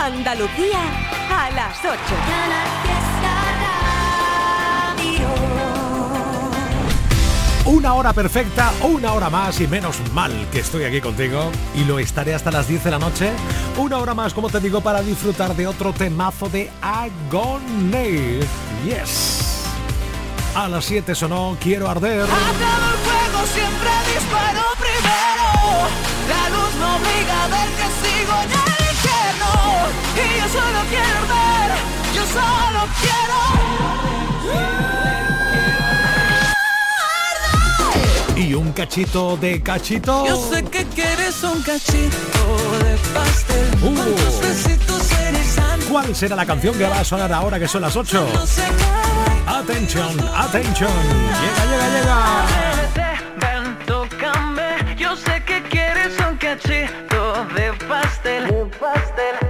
Andalucía a las 8. Una hora perfecta, una hora más y menos mal que estoy aquí contigo y lo estaré hasta las 10 de la noche. Una hora más, como te digo, para disfrutar de otro temazo de Agony. Yes. A las 7 sonó Quiero Arder. El fuego, siempre disparo primero. La luz me obliga a ver que sigo infierno. Y yo solo quiero ver, yo solo quiero. y un cachito de cachito. Yo sé que quieres un cachito de pastel. Uh. besitos eres ¿Cuál será la canción que va a sonar ahora que son las 8? No se cae. Atención, atención. Llega, llega, llega. Ven, tócame. Yo sé que quieres un cachito de pastel. De pastel.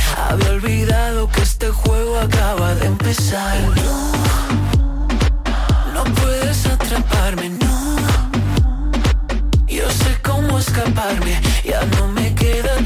Había olvidado que este juego acaba de empezar. No, no puedes atraparme, no. Yo sé cómo escaparme, ya no me queda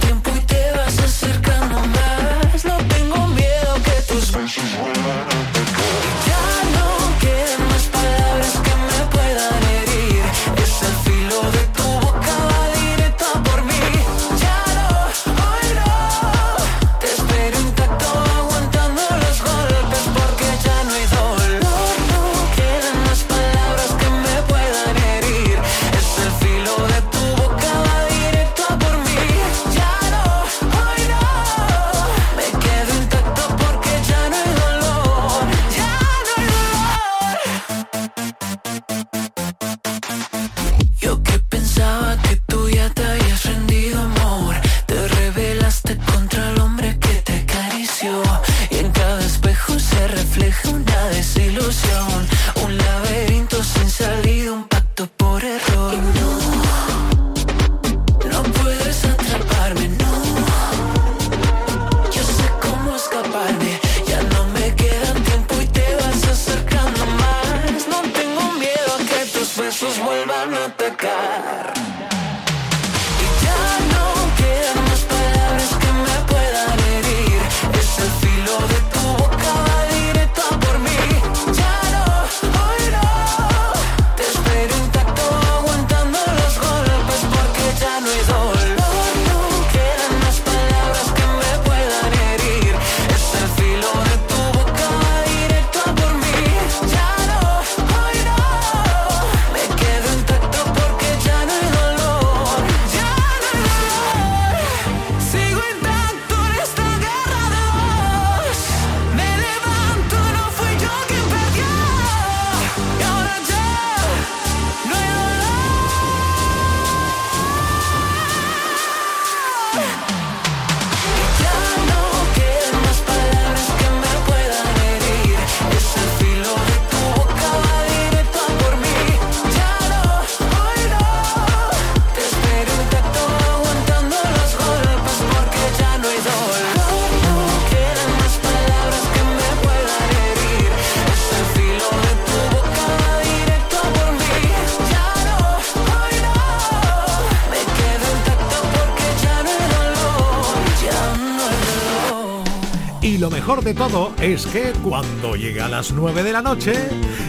todo es que cuando llegue a las 9 de la noche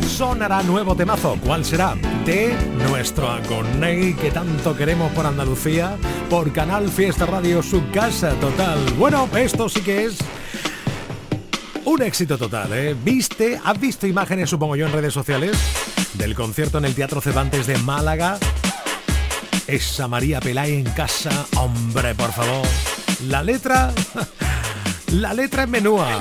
sonará nuevo temazo. ¿Cuál será? De nuestro Agoney que tanto queremos por Andalucía, por Canal Fiesta Radio, su casa total. Bueno, esto sí que es un éxito total, ¿eh? ¿Viste? ¿Has visto imágenes, supongo yo, en redes sociales? Del concierto en el Teatro Cervantes de Málaga. Esa María Pelay en casa. Hombre, por favor. La letra... La letra es menúa.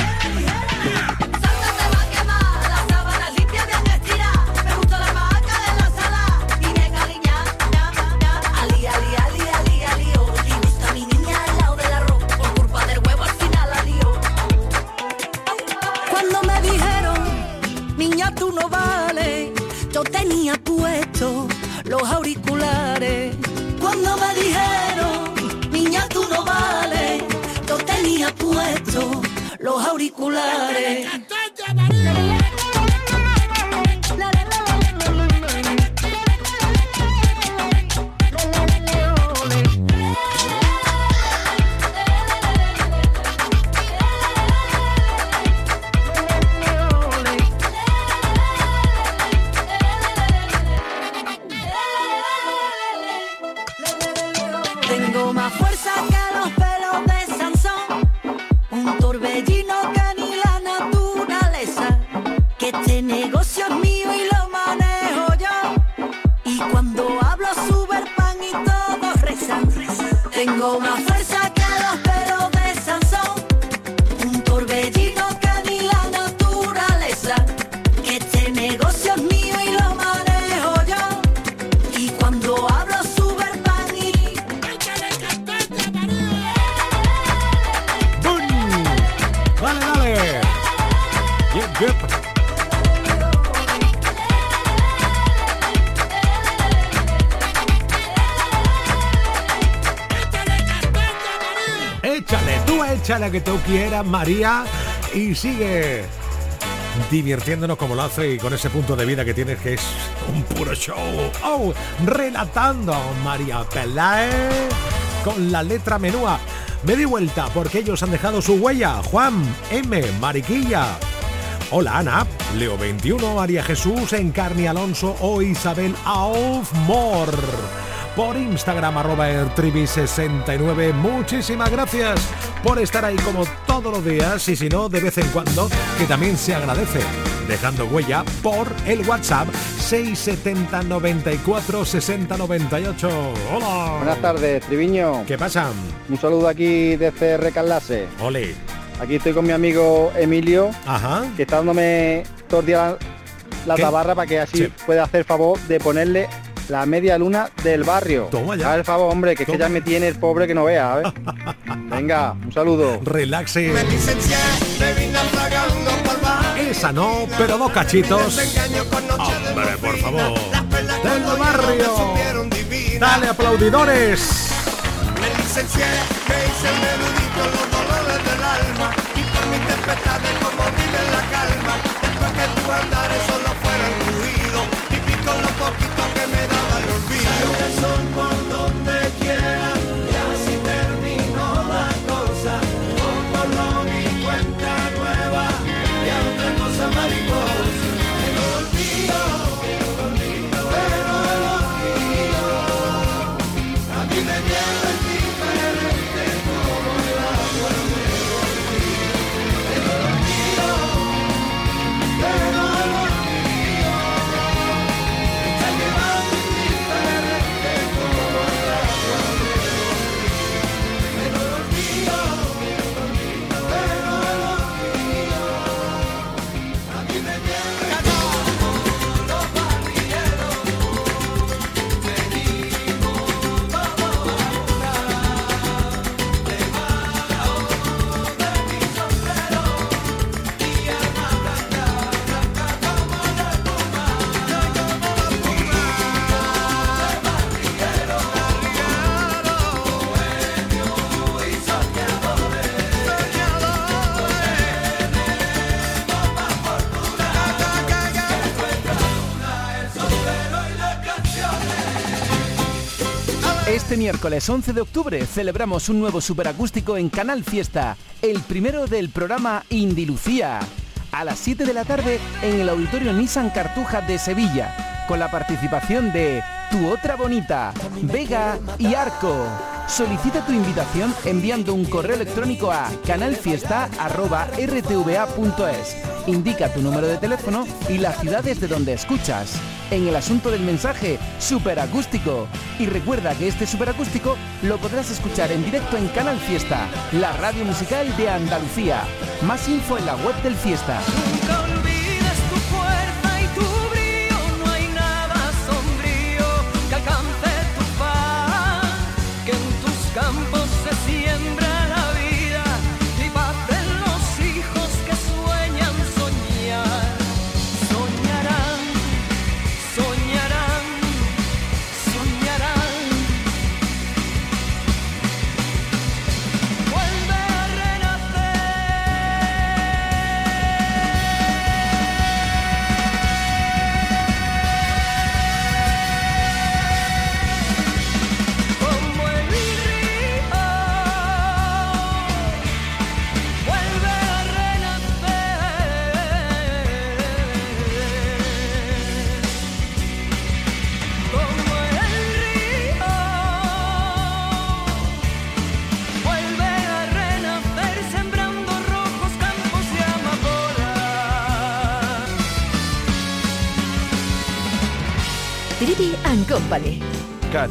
Los la que tú quieras, María, y sigue divirtiéndonos como lo hace y con ese punto de vida que tienes que es un puro show. Oh, relatando María Peláez con la letra menúa. Me di vuelta porque ellos han dejado su huella. Juan M. Mariquilla. Hola Ana, Leo 21, María Jesús, Encarni Alonso o Isabel Aufmor por Instagram arroba ertribi69. Muchísimas gracias por estar ahí como todos los días y si no, de vez en cuando, que también se agradece, dejando huella por el WhatsApp 670 94 60 98. Hola. Buenas tardes, Triviño. ¿Qué pasa? Un saludo aquí desde Recalase. Ole. Aquí estoy con mi amigo Emilio, Ajá. que está dándome todos los días la tabarra para que así pueda hacer favor de ponerle la media luna del barrio. Toma ya. Ver, favor, hombre, que es que ya me tiene el pobre que no vea, ¿eh? Venga, un saludo. Relaxe. Esa no, pero dos cachitos. Hombre, por favor. Del barrio. Dale, aplaudidores. Me licencié, me hice un erudito los dolores del alma y por mi tempestad de cómo vive la calma después que tu andares solo fueran ruido y pico lo poquito que me daba el miércoles 11 de octubre celebramos un nuevo superacústico en Canal Fiesta, el primero del programa Indilucía, a las 7 de la tarde en el Auditorio Nissan Cartuja de Sevilla, con la participación de Tu Otra Bonita, Vega y Arco. Solicita tu invitación enviando un correo electrónico a canalfiesta.rtva.es. Indica tu número de teléfono y las ciudades de donde escuchas. En el asunto del mensaje, superacústico. Y recuerda que este superacústico lo podrás escuchar en directo en Canal Fiesta, la radio musical de Andalucía. Más info en la web del Fiesta.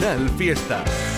Canal Fiesta.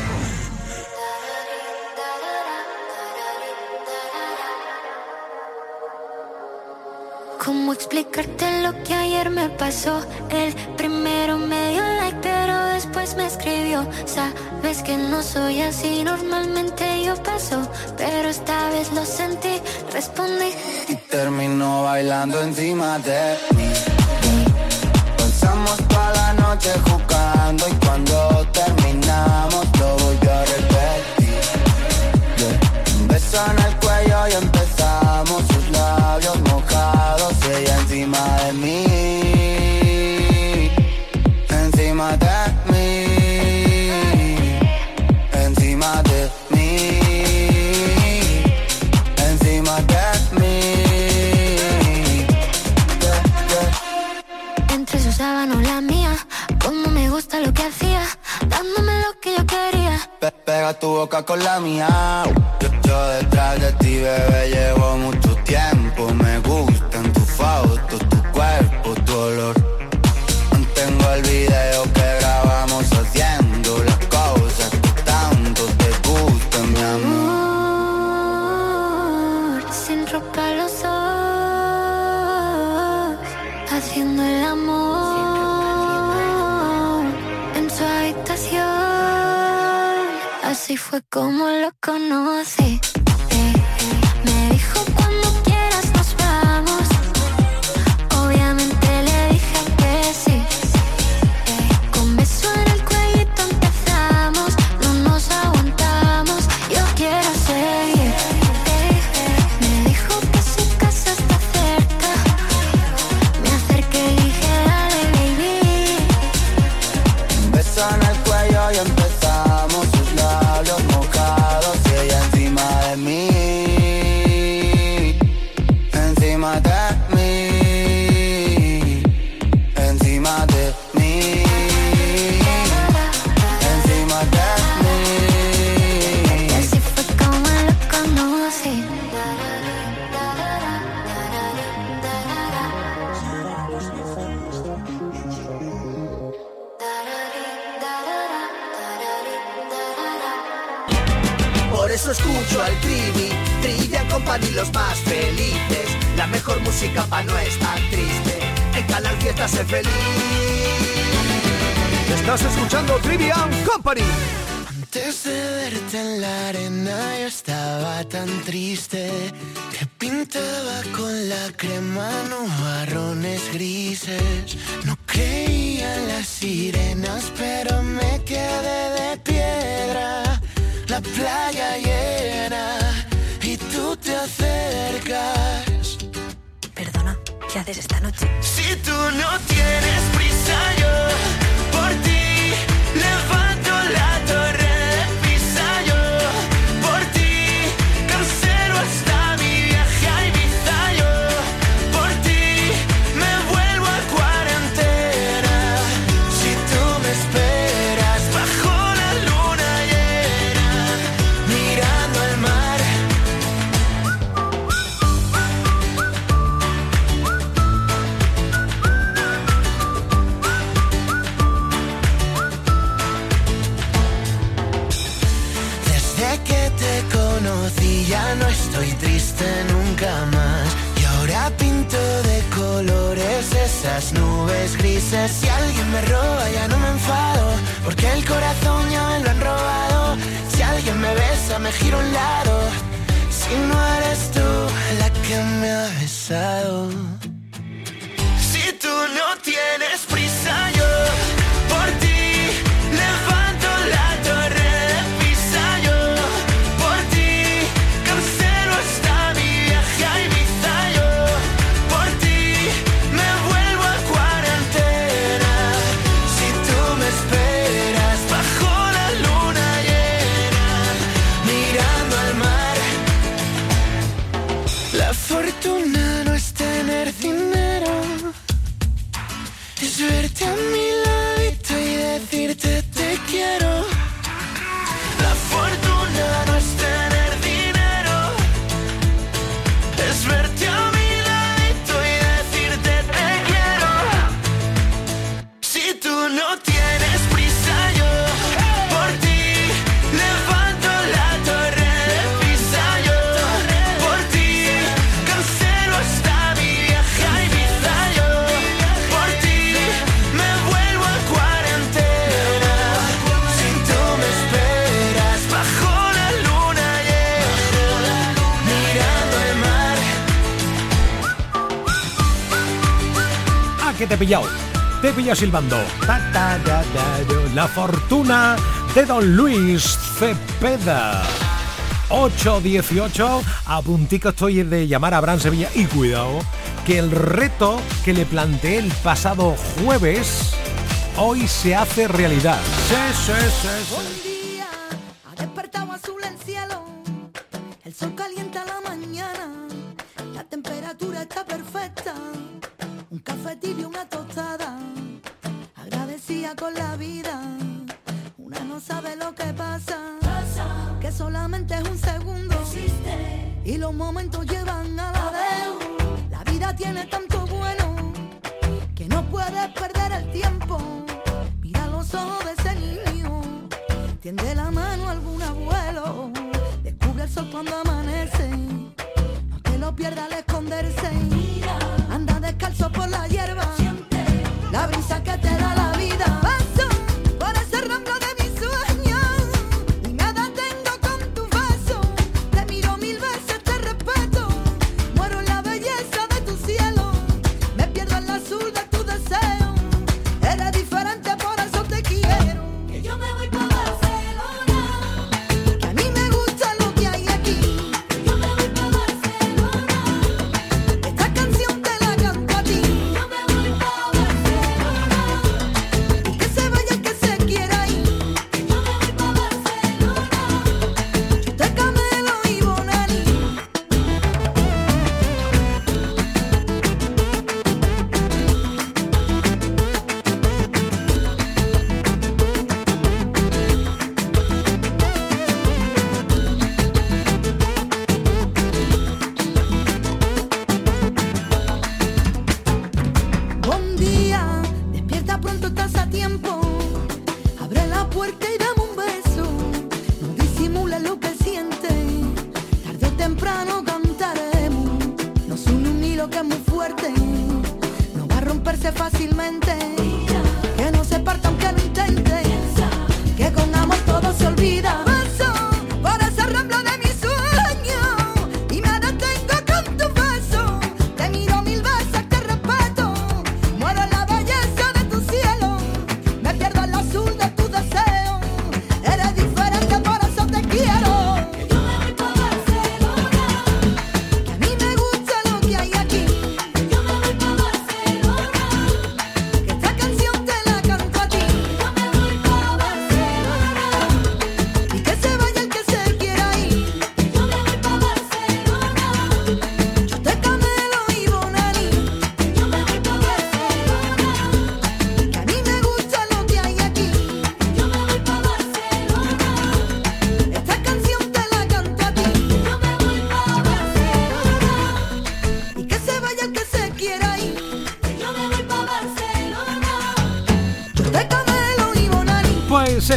Tu boca con la mía. Yo, yo detrás de ti, bebé, llevo mucho tiempo. Me gustan Antes de verte en la arena yo estaba tan triste que pintaba con la crema nubarrones grises. No creía en las sirenas, pero me quedé de piedra. La playa llena y tú te acercas. Perdona, ¿qué haces esta noche? Si tú no tienes prisa, yo por ti levanto esas nubes grises. Si alguien me roba ya no me enfado, porque el corazón ya me lo han robado. Si alguien me besa me giro un lado. Si no eres tú la que me ha besado. Si tú no tienes silbando. La fortuna de Don Luis Cepeda. 8.18, a puntico estoy de llamar a Bran Sevilla y cuidado, que el reto que le planteé el pasado jueves, hoy se hace realidad.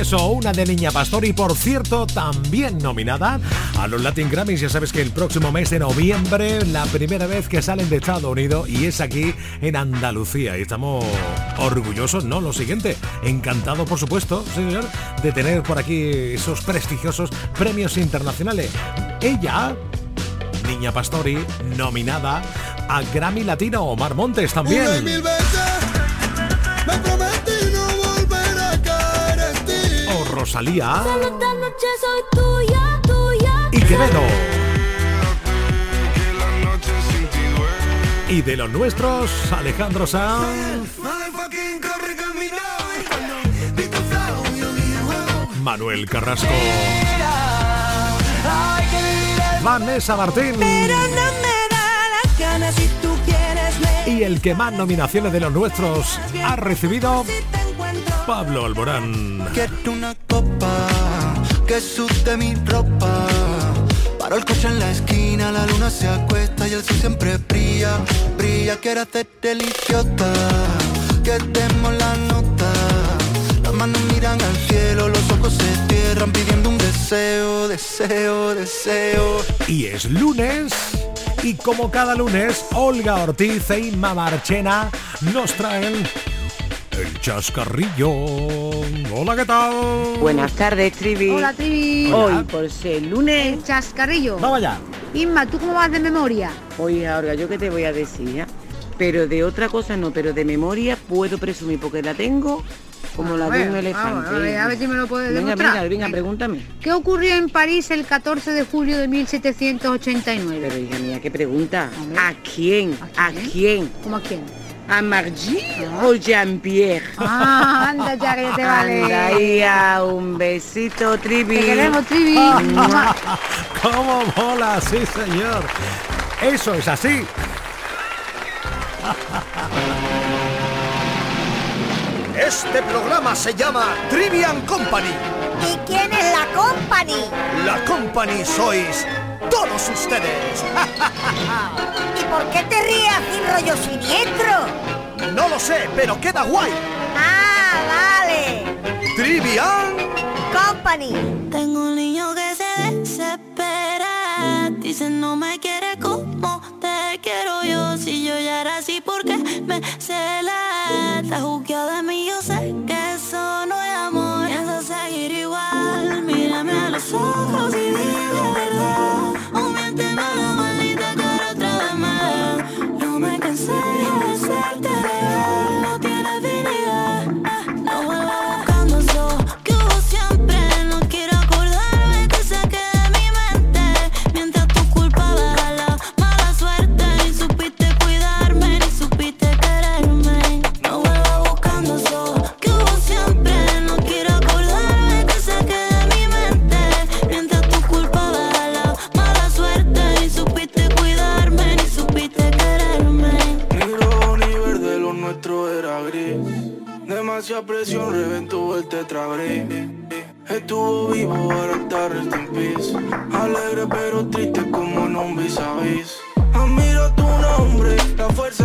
Eso, una de Niña Pastor y por cierto también nominada a los Latin Grammys. Ya sabes que el próximo mes de noviembre, la primera vez que salen de Estados Unidos y es aquí en Andalucía. Y estamos orgullosos, ¿no? Lo siguiente, encantado por supuesto, señor, de tener por aquí esos prestigiosos premios internacionales. Ella Niña Pastori, nominada a Grammy Latino. Omar Montes también. Rosalía. Y Quevedo. Y de los nuestros, Alejandro Sanz. Manuel Carrasco. Vanessa Martín. Y el que más nominaciones de los nuestros ha recibido, Pablo Alborán. Quiero una copa que sude mi ropa. Paro el coche en la esquina, la luna se acuesta y el sol siempre brilla, brilla. Quiero hacer deliciosa, que demos la nota. Las manos miran al cielo, los ojos se cierran pidiendo un deseo, deseo, deseo. Y es lunes. Y como cada lunes, Olga Ortiz e Inma Marchena nos traen el chascarrillo. Hola, ¿qué tal? Buenas tardes, Trivi. Hola, Trivi. Hoy, por ser lunes. El chascarrillo. Vamos allá. Inma, ¿tú cómo vas de memoria? Oye, ahora, ¿yo qué te voy a decir? ya? Pero de otra cosa no, pero de memoria puedo presumir porque la tengo como la de un elefante. a ver, a ver si me lo puedes venga, demostrar. venga, venga, pregúntame. ¿Qué ocurrió en París el 14 de julio de 1789? Pero hija mía, ¿qué pregunta? ¿A quién? ¿A quién? ¿Cómo a quién? ¿A Margie o Jean-Pierre? Ah, anda ya que ya te vale. Anda ahí, a un besito, Trivi. Te queremos, Trivi. ¿Cómo mola? Sí, señor. Eso es así. Este programa se llama Trivian Company. ¿Y quién es la company? La Company sois todos ustedes. ¿Y por qué te ríes así rollo siniestro? No lo sé, pero queda guay. Ah, vale. Trivian Company. Tengo un niño que se desespera. Dice no me quiere como te quiero yo. Si yo ya era así, porque me cela? Está juzgado de mí, yo sé que eso no es amor. Pienso seguir igual. Mírame a los ojos y dime Demasiada presión reventó el tetragris. Estuvo vivo, ahora está rest peace. Alegre pero triste como un a vis. Admiro tu nombre, la fuerza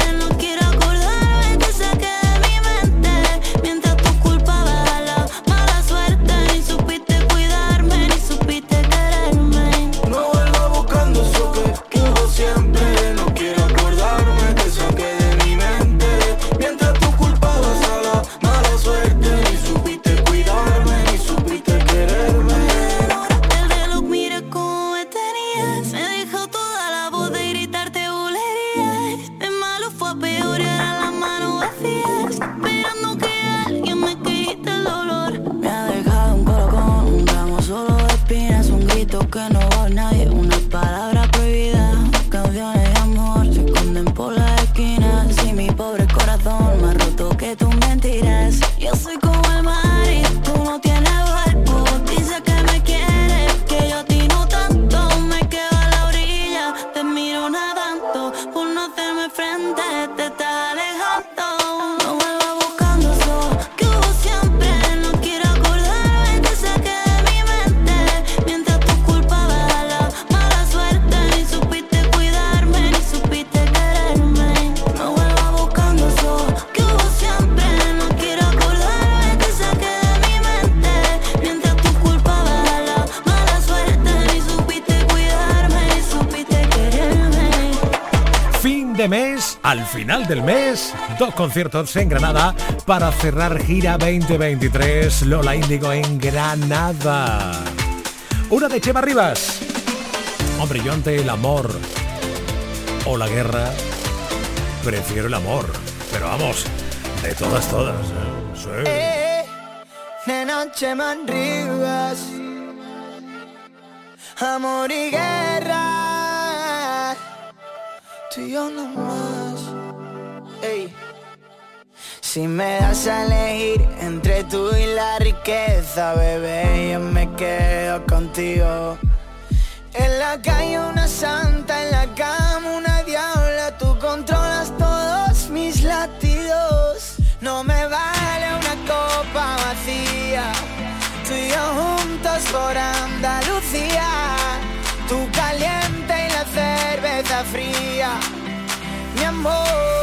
Al final del mes, dos conciertos en Granada para cerrar gira 2023 Lola Índigo en Granada. Una de Chema Rivas. Hombre, yo ante el amor o la guerra, prefiero el amor. Pero vamos, de todas, todas. ¿eh? Eh, nena Chema Rivas. Amor y guerra. Tú y yo no más. Si me das a elegir entre tú y la riqueza, bebé, yo me quedo contigo. En la calle una santa, en la cama una diabla, tú controlas todos mis latidos. No me vale una copa vacía, tú y yo juntos por Andalucía. Tú caliente y la cerveza fría, mi amor.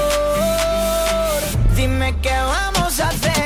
Qué vamos a hacer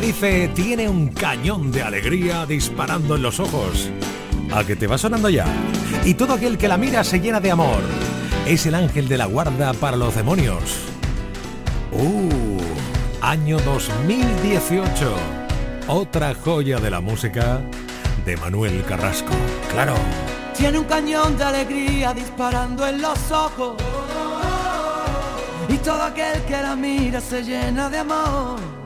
dice, tiene un cañón de alegría disparando en los ojos. A que te va sonando ya. Y todo aquel que la mira se llena de amor. Es el ángel de la guarda para los demonios. Uh, año 2018. Otra joya de la música de Manuel Carrasco. Claro. Tiene un cañón de alegría disparando en los ojos. Y todo aquel que la mira se llena de amor.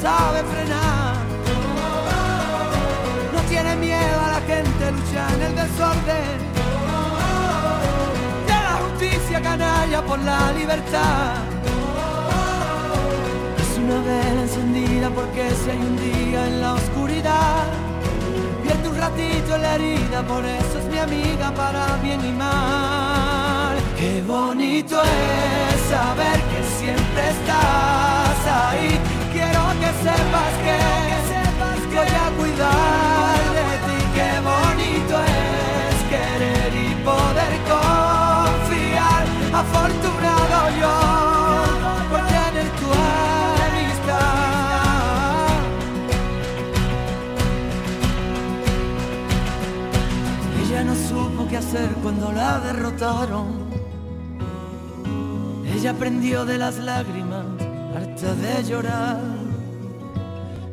sabe frenar. No tiene miedo a la gente, lucha en el desorden. De la justicia canalla por la libertad. Es una vela encendida porque si hay un día en la oscuridad, pierde un ratito la herida, por eso es mi amiga para bien y mal. Qué bonito es saber que siempre estás ahí. Cuando la derrotaron. Ella aprendió de las lágrimas, harta de llorar.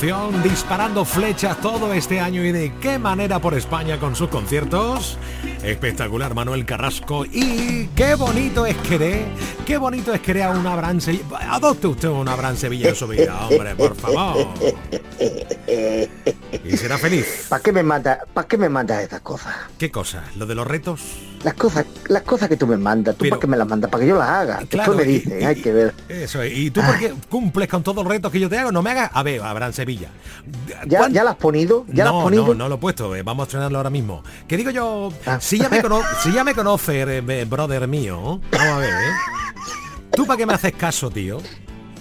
Disparando flechas todo este año y de qué manera por España con sus conciertos. Espectacular Manuel Carrasco y qué bonito es querer, qué bonito es querer a una Abraham Sevilla. Adopte usted una Abraham Sevilla en su vida, hombre, por favor. Y será feliz. ¿Para qué me manda, para qué me mandas estas cosas? ¿Qué cosa? ¿Lo de los retos? Las cosas, las cosas que tú me mandas, ¿tú Pero- para qué me las mandas? Para que yo las haga. Claro, Después me dicen, y- hay que ver. Eso es. ¿Y tú por qué cumples con todos los retos que yo te hago? No me hagas. A ver, Abraham Sevilla. ¿Ya, ¿Ya las has ponido? ¿Ya no, ponido? no, no lo he puesto. eh, Vamos a estrenarlo ahora mismo. Que digo yo, si ya me cono si ya me conoces, eh, eh, brother mío, vamos a ver, ¿eh? ¿Tú para qué me haces caso, tío?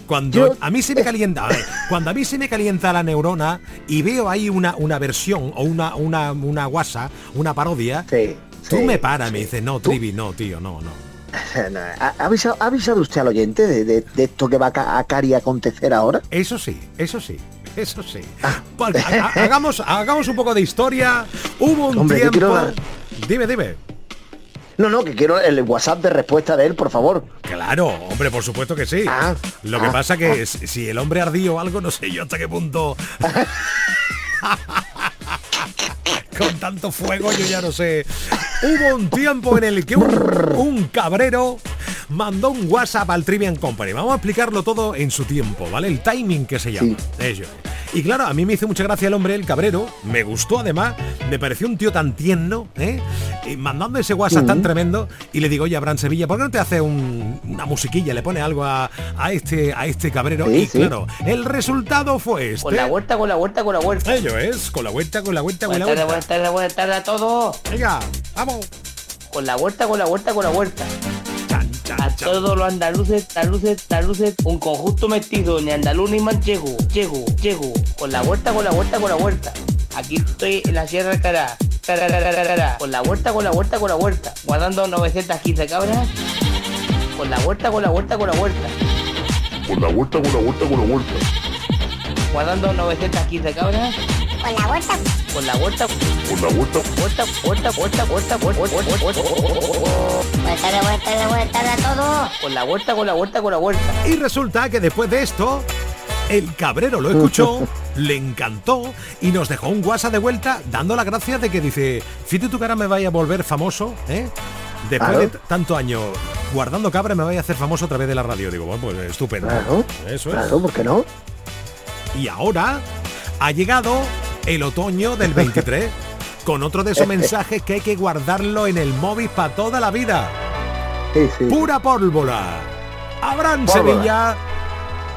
Cuando a mí se me calienta, a ver, cuando a mí se me calienta la neurona y veo ahí una, una versión o una, una, una guasa, una parodia, tú sí, me paras, me dices, no, Trivi, no, tío, no, no. ¿Ha, ha avisado, ha avisado usted al oyente de, de- de esto que va a, ca- a cari acontecer ahora? Eso sí, eso sí, eso sí. Pues, ha- ha- hagamos, hagamos un poco de historia. Hubo un Hombre, tiempo. Dime, dime. No, no, que quiero el WhatsApp de respuesta de él, por favor. Claro, hombre, por supuesto que sí. Lo que ah, pasa que si si el hombre ardío o algo, no sé yo hasta qué punto. Con tanto fuego yo ya no sé. Hubo un tiempo en el que un, un cabrero mandó un WhatsApp al Trivian Company. Vamos a explicarlo todo en su tiempo, ¿vale? El timing que se llama. Ello es. Y claro, a mí me hizo mucha gracia el hombre, el cabrero, me gustó además, me pareció un tío tan tierno, ¿eh? Y mandando ese WhatsApp tan tremendo, y le digo, oye, Abraham Sevilla, ¿por qué no te hace una musiquilla, le pone algo a, este, a este cabrero? y claro, el resultado fue este. Con la vuelta, con la vuelta, con la vuelta. Ello es, con la vuelta, con la vuelta, con la vuelta. Buenas tardes, buenas tardes a todos. Venga, vamos. Con la vuelta, con la vuelta, con la vuelta a todos los andaluces, andaluces, andaluces, un conjunto mestizo, ni andaluz ni manchego, chego, chego, con la vuelta, con la vuelta, con la vuelta. Aquí estoy en la Sierra de Cará, con la vuelta, con la vuelta, con la vuelta, guardando 915 cabras, con la vuelta, con la vuelta, con la vuelta. Con la vuelta, con la vuelta, con la vuelta. Guardando 915 cabras. Con la vuelta. Con la vuelta. Con la vuelta. Vuelta, vuelta, vuelta, vuelta, vuelta, vuelta, vuelta. Vuelta, de vuelta, de vuelta, de todo. Con la vuelta, con la vuelta, con la vuelta. Y resulta que después de esto, el cabrero lo escuchó, le encantó y nos dejó un WhatsApp de vuelta dando las gracias de que dice, fíjate tu cara me vaya a volver famoso, ¿eh? Después de tanto años guardando cabra me vaya a hacer famoso a través de la radio. Digo, bueno, pues estupendo. Claro, Eso es. Claro, ¿por qué no? Y ahora ha llegado el otoño del 23, con otro de esos mensajes que hay que guardarlo en el móvil para toda la vida. Pura pólvora. Abraham Sevilla,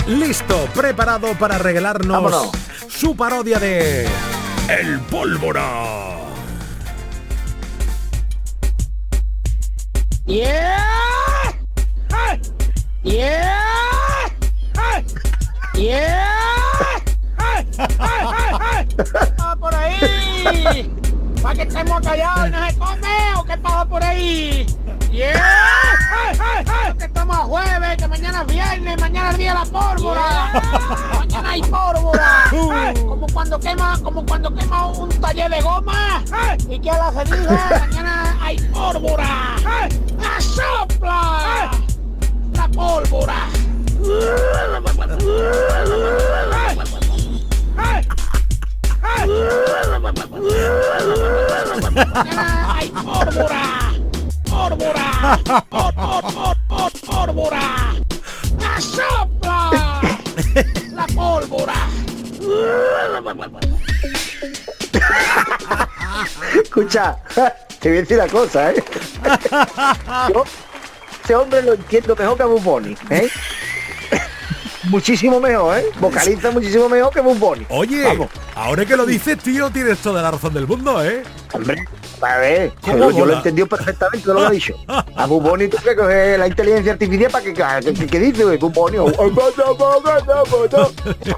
listo, preparado para regalarnos su parodia de El Pólvora. Yeah. Yeah. Yeah. ¡Ah, por ahí! ¿Para que estemos callados y no se come o qué pasa por ahí? ¡Yeah! Que estamos a jueves, que mañana es viernes, mañana es día de la pólvora. Mañana hay pólvora. Como cuando quema, como cuando quema un taller de goma y que a la ceniza, mañana hay pólvora. ¡La sopla! La pólvora. ¡Ay, pólvora! ¡Pólvora! ¡Pólvora! ¡La sopla! ¡La pólvora! Escucha, te voy a decir una cosa, ¿eh? Yo, ese hombre lo entiendo mejor que a Buboni, ¿eh? Muchísimo mejor, ¿eh? Vocaliza muchísimo mejor que Bunny. Oye, ahora que lo dices, tío, tienes toda la razón del mundo, ¿eh? Hombre, a ver, yo, yo lo he entendido perfectamente, lo que ha dicho. A Bunny tú que coger la inteligencia artificial para que, que, que, dice Bunny.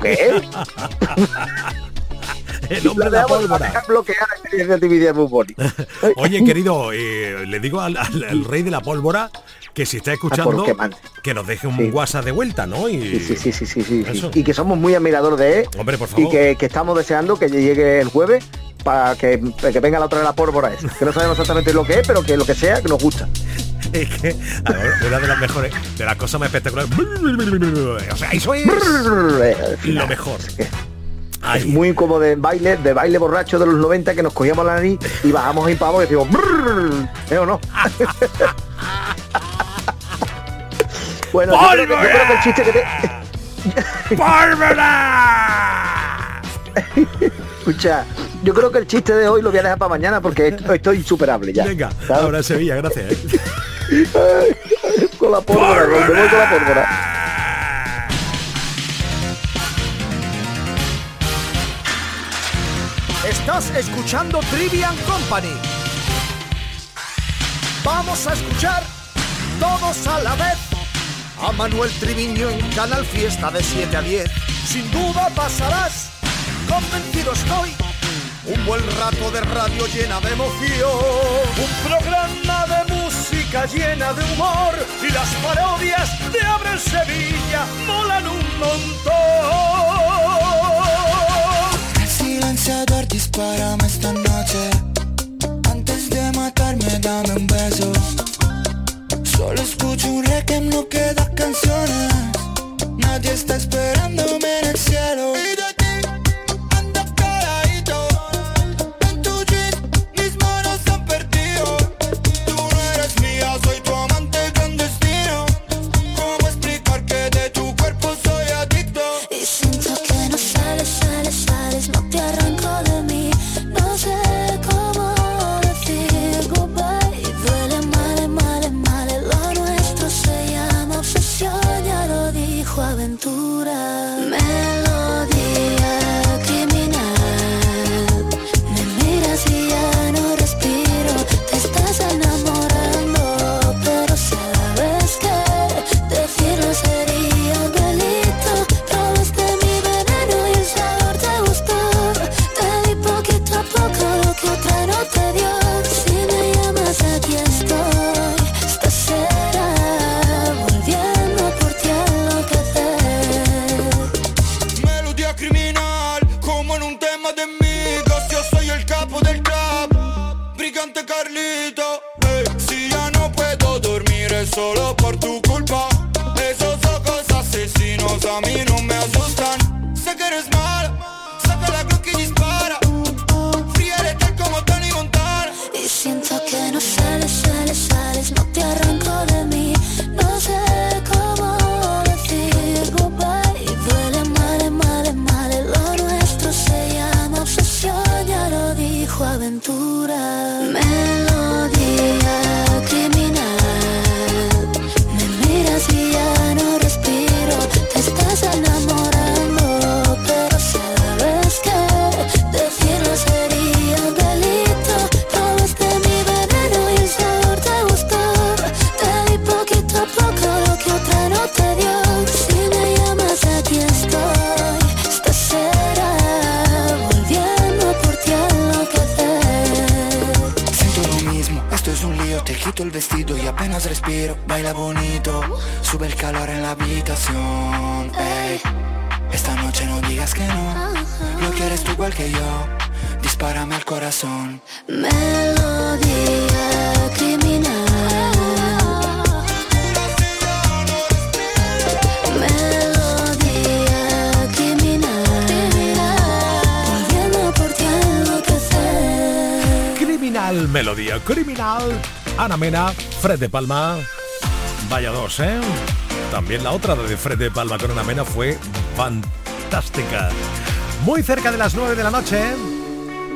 ¿Qué es? El hombre de la pólvora. bloquear la Oye, querido, eh, le digo al, rey de la pólvora que si está escuchando, que nos deje un WhatsApp de vuelta, ¿no? Y, sí, sí, sí, sí, sí, Y que somos muy admiradores de él. Hombre, por favor. Y que, estamos deseando que llegue el jueves para que, que, venga la otra de la pólvora esa. Que no sabemos exactamente lo que es, pero que lo que sea, que nos gusta. es que una de las mejores, de las cosas más espectaculares. O sea, eso es lo mejor. Es muy como de baile, de baile borracho de los 90 que nos cogíamos la nariz y bajamos en pavo y decimos, ¿eh o no? Bueno, yo creo, que, yo creo, que, el chiste que te... ¡Pólvora! Escucha, yo creo que el chiste de hoy lo voy a dejar para mañana porque estoy insuperable ya. Venga, ahora Sevilla, gracias. ¿eh? con la pólvora, me voy con la pólvora. Estás escuchando Trivian Company. Vamos a escuchar todos a la vez a Manuel Triviño en Canal Fiesta de 7 a 10. Sin duda pasarás, convencido estoy. Un buen rato de radio llena de emoción. Un programa de música llena de humor. Y las parodias de Abre Sevilla molan un montón. El silenciador dispárame esta noche. Antes de matarme, dame un beso. Solo escucho un que no queda canciones. Nadie está esperándome en el cielo. giro, baila bonito, sube el calor en la habitación. Ey, esta noche no digas que no, lo quieres tú igual que yo, dispárame al corazón. Melodía criminal. Melodía Criminal Ana Mena, Fred de Palma. Vaya dos, ¿eh? También la otra de Fred de Palma con Ana Mena fue fantástica. Muy cerca de las 9 de la noche,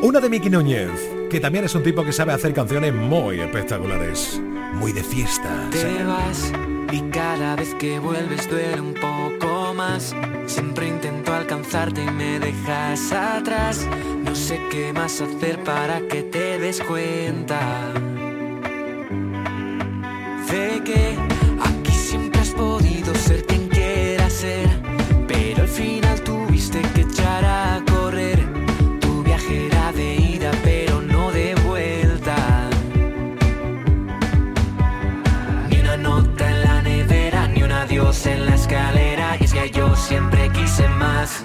una de Miki Núñez, que también es un tipo que sabe hacer canciones muy espectaculares, muy de fiesta. Te vas y cada vez que vuelves duele un poco más. Siempre intento alcanzarte y me dejas atrás. No sé qué más hacer para que te des cuenta. Sé que aquí siempre has podido ser quien quieras ser, pero al final tuviste que echar a correr. Tu viaje era de ida, pero no de vuelta. Ni una nota en la nevera, ni un adiós en la escalera, y es que yo siempre quise más.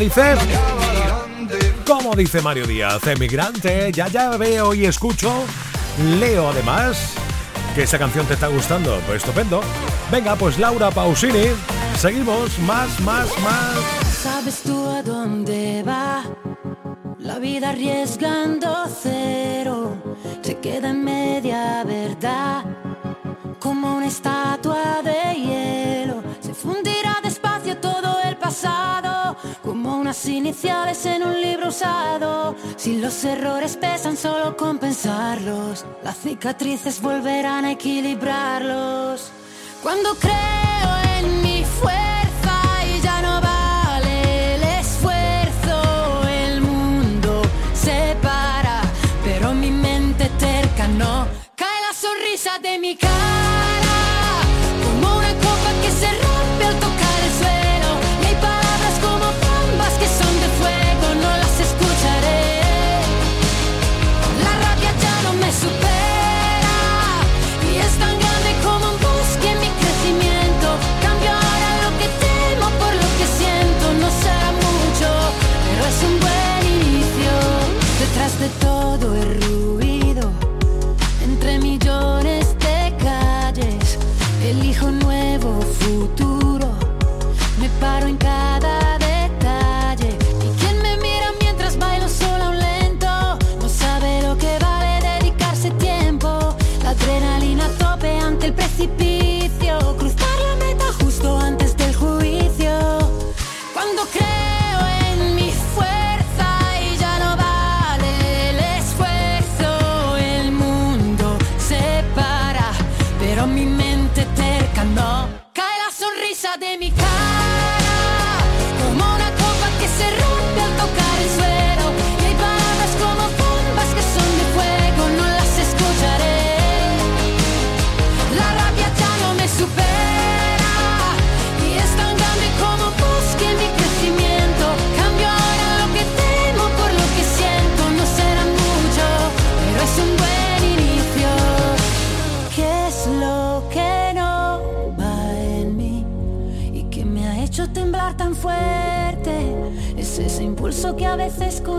dice? Como dice Mario Díaz, emigrante, ya ya veo y escucho, leo además que esa canción te está gustando, pues estupendo. Venga, pues Laura Pausini, seguimos, más, más, más. ¿Sabes tú a dónde va? La vida arriesgando cero se queda en media verdad. Como una estatua de hielo iniciales en un libro usado. Si los errores pesan solo compensarlos, las cicatrices volverán a equilibrarlos. Cuando creo en mi fuerza y ya no de todo el ruido, entre millones de calles, elijo un nuevo futuro.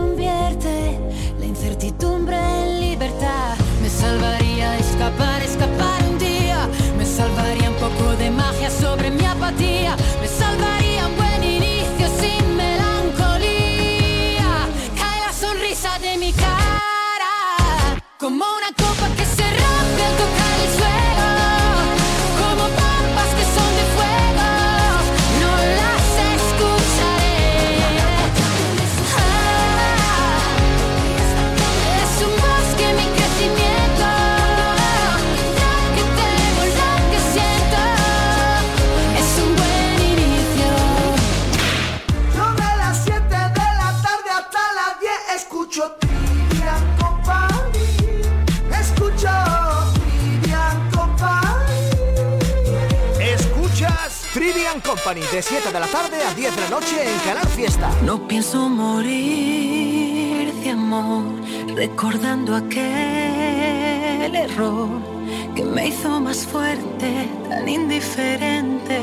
Convierte la incertidumbre en libertad. Me salvaría escapar, escapar un día. Me salvaría un poco de magia sobre mi Company de 7 de la tarde a 10 de la noche en Canal Fiesta. No pienso morir de amor, recordando aquel error que me hizo más fuerte, tan indiferente,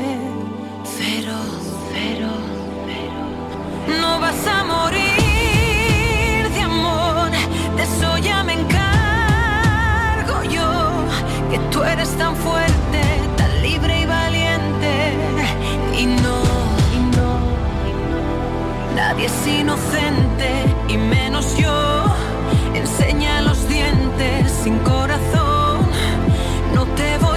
feroz, feroz, feroz. No vas a morir de amor, de eso ya me encargo yo, que tú eres tan fuerte, tan libre Nadie es inocente y menos yo. Enseña los dientes sin corazón. No te voy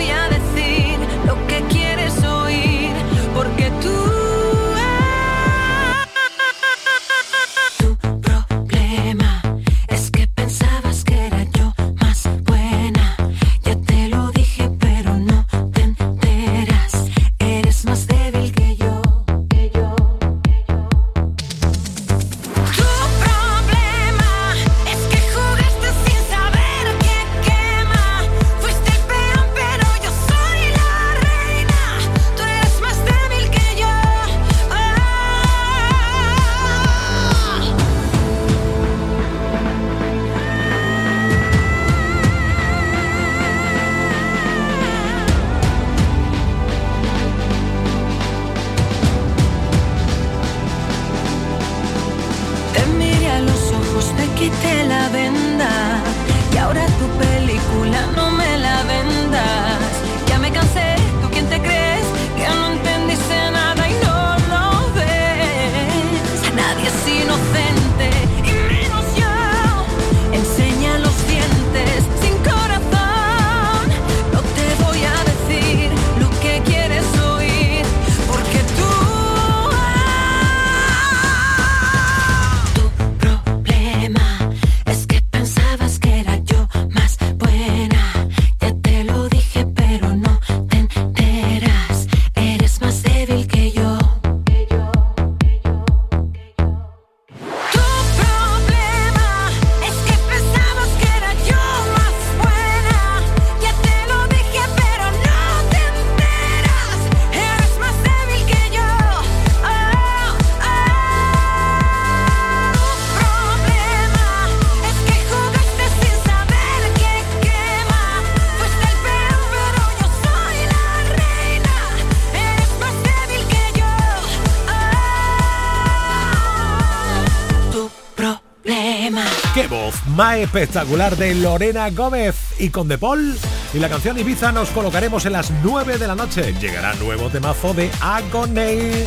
¡Qué voz más espectacular de Lorena Gómez! Y con De Paul y la canción Ibiza nos colocaremos en las 9 de la noche. Llegará nuevo temazo de Agoney,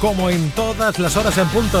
como en todas las horas en punto.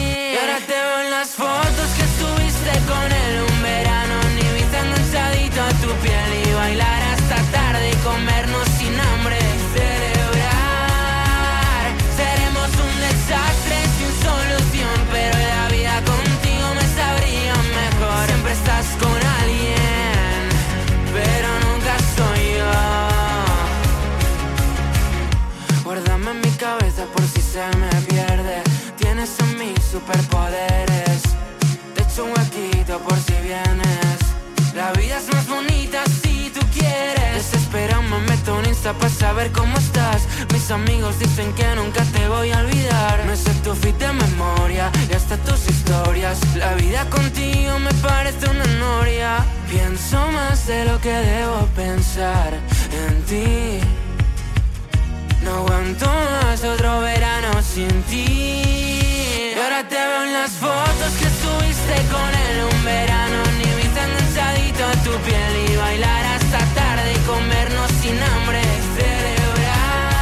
ahora te veo en las fotos que estuviste con él un verano, ni enganchadito a tu piel y bailar hasta tarde y comernos sin hambre. Celebrar, seremos un desastre sin solución, pero la vida contigo me sabría mejor. Siempre estás con alguien, pero nunca soy yo. Guárdame en mi cabeza por si se me tienes en mí superpoderes. Te echo un huequito por si vienes. La vida es más bonita si tú quieres. Desespera, me meto en Insta para saber cómo estás. Mis amigos dicen que nunca te voy a olvidar. No sé tu feed de memoria y hasta tus historias. La vida contigo me parece una noria. Pienso más de lo que debo pensar en ti. No aguanto más otro verano sin ti. Y bailar hasta tarde y comernos sin hambre. Celebrar.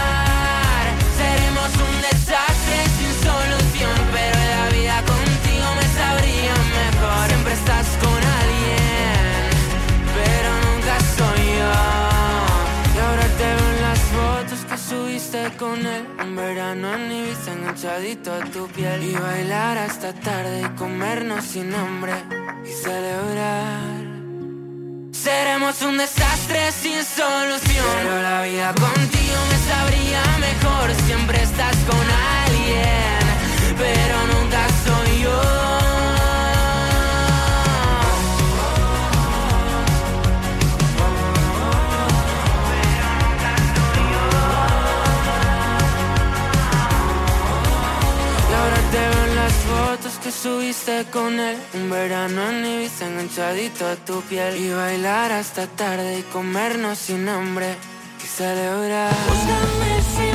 Seremos un desastre sin solución, pero la vida contigo me sabría mejor. Siempre estás con alguien, pero nunca soy yo. Y ahora te veo en las fotos que subiste con él Un verano en Ibiza enganchadito a tu piel Y bailar hasta tarde y comernos sin hambre Y celebrar Seremos un desastre sin solución. Pero la vida contigo me sabría mejor. Siempre estás con alguien Pero nunca subiste con él. Un verano en Ibiza enganchadito a tu piel. Y bailar hasta tarde y comernos sin hambre. Y celebrar. Búscame